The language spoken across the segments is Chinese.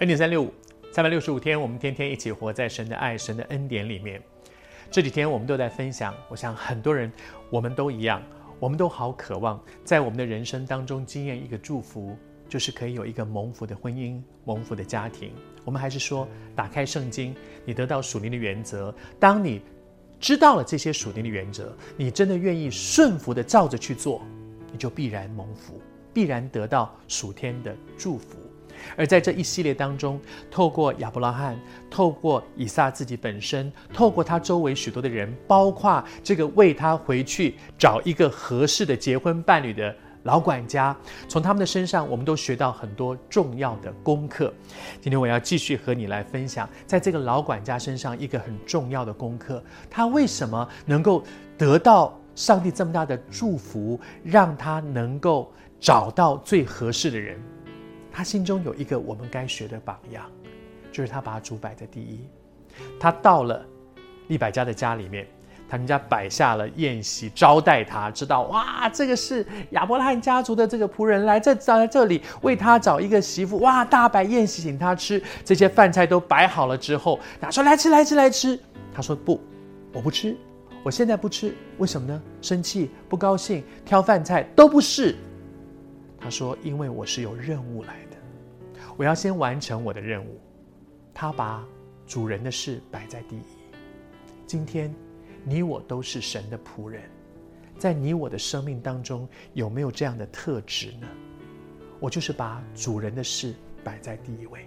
恩典三六五，三百六十五天，我们天天一起活在神的爱、神的恩典里面。这几天我们都在分享，我想很多人，我们都一样，我们都好渴望在我们的人生当中经验一个祝福，就是可以有一个蒙福的婚姻、蒙福的家庭。我们还是说，打开圣经，你得到属灵的原则。当你知道了这些属灵的原则，你真的愿意顺服的照着去做，你就必然蒙福，必然得到属天的祝福。而在这一系列当中，透过亚伯拉罕，透过以撒自己本身，透过他周围许多的人，包括这个为他回去找一个合适的结婚伴侣的老管家，从他们的身上，我们都学到很多重要的功课。今天我要继续和你来分享，在这个老管家身上一个很重要的功课，他为什么能够得到上帝这么大的祝福，让他能够找到最合适的人。他心中有一个我们该学的榜样，就是他把主摆在第一。他到了利百加的家里面，他们家摆下了宴席招待他，知道哇，这个是亚伯拉罕家族的这个仆人来这在这里为他找一个媳妇，哇，大摆宴席请他吃。这些饭菜都摆好了之后，他说来吃来吃来吃。他说不，我不吃，我现在不吃，为什么呢？生气、不高兴、挑饭菜都不是。他说，因为我是有任务来的。我要先完成我的任务。他把主人的事摆在第一。今天，你我都是神的仆人，在你我的生命当中，有没有这样的特质呢？我就是把主人的事摆在第一位。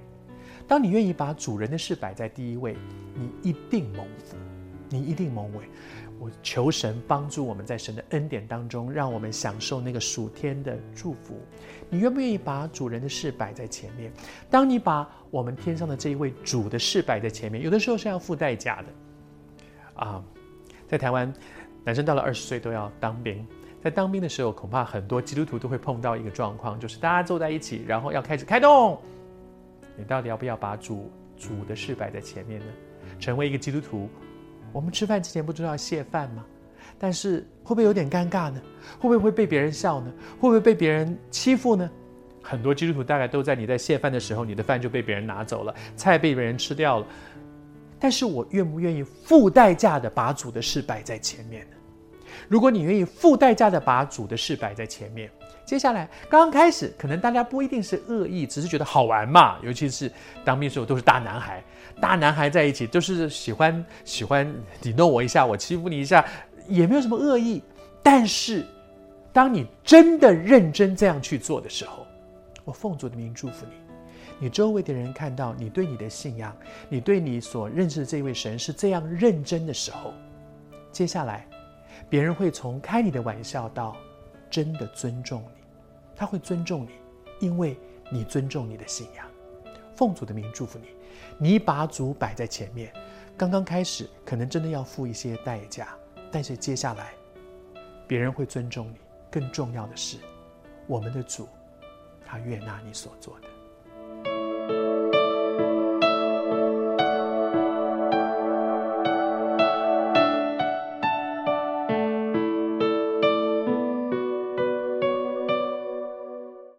当你愿意把主人的事摆在第一位，你一定蒙福，你一定蒙伟。我求神帮助我们在神的恩典当中，让我们享受那个属天的祝福。你愿不愿意把主人的事摆在前面？当你把我们天上的这一位主的事摆在前面，有的时候是要付代价的。啊，在台湾，男生到了二十岁都要当兵。在当兵的时候，恐怕很多基督徒都会碰到一个状况，就是大家坐在一起，然后要开始开动。你到底要不要把主主的事摆在前面呢？成为一个基督徒。我们吃饭之前不知道要谢饭吗？但是会不会有点尴尬呢？会不会会被别人笑呢？会不会被别人欺负呢？很多基督徒大概都在你在谢饭的时候，你的饭就被别人拿走了，菜被别人吃掉了。但是我愿不愿意付代价的把主的事摆在前面呢？如果你愿意付代价的把主的事摆在前面，接下来刚刚开始，可能大家不一定是恶意，只是觉得好玩嘛。尤其是当兵的时候都是大男孩，大男孩在一起都是喜欢喜欢你弄我一下，我欺负你一下，也没有什么恶意。但是，当你真的认真这样去做的时候，我奉主的名祝福你。你周围的人看到你对你的信仰，你对你所认识的这位神是这样认真的时候，接下来。别人会从开你的玩笑到真的尊重你，他会尊重你，因为你尊重你的信仰。奉主的名祝福你，你把主摆在前面。刚刚开始可能真的要付一些代价，但是接下来别人会尊重你。更重要的是，我们的主他悦纳你所做的。